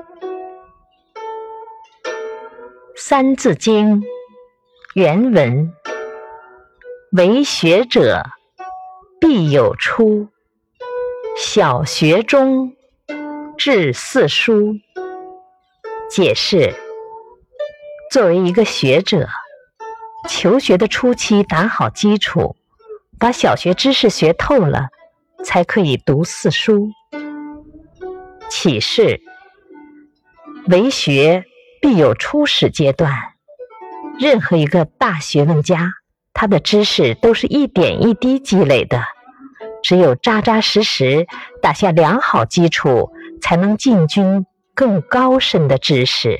《三字经》原文：为学者必有初，小学中至四书。解释：作为一个学者，求学的初期打好基础，把小学知识学透了，才可以读四书。启示：为学必有初始阶段，任何一个大学问家，他的知识都是一点一滴积累的，只有扎扎实实打下良好基础，才能进军更高深的知识。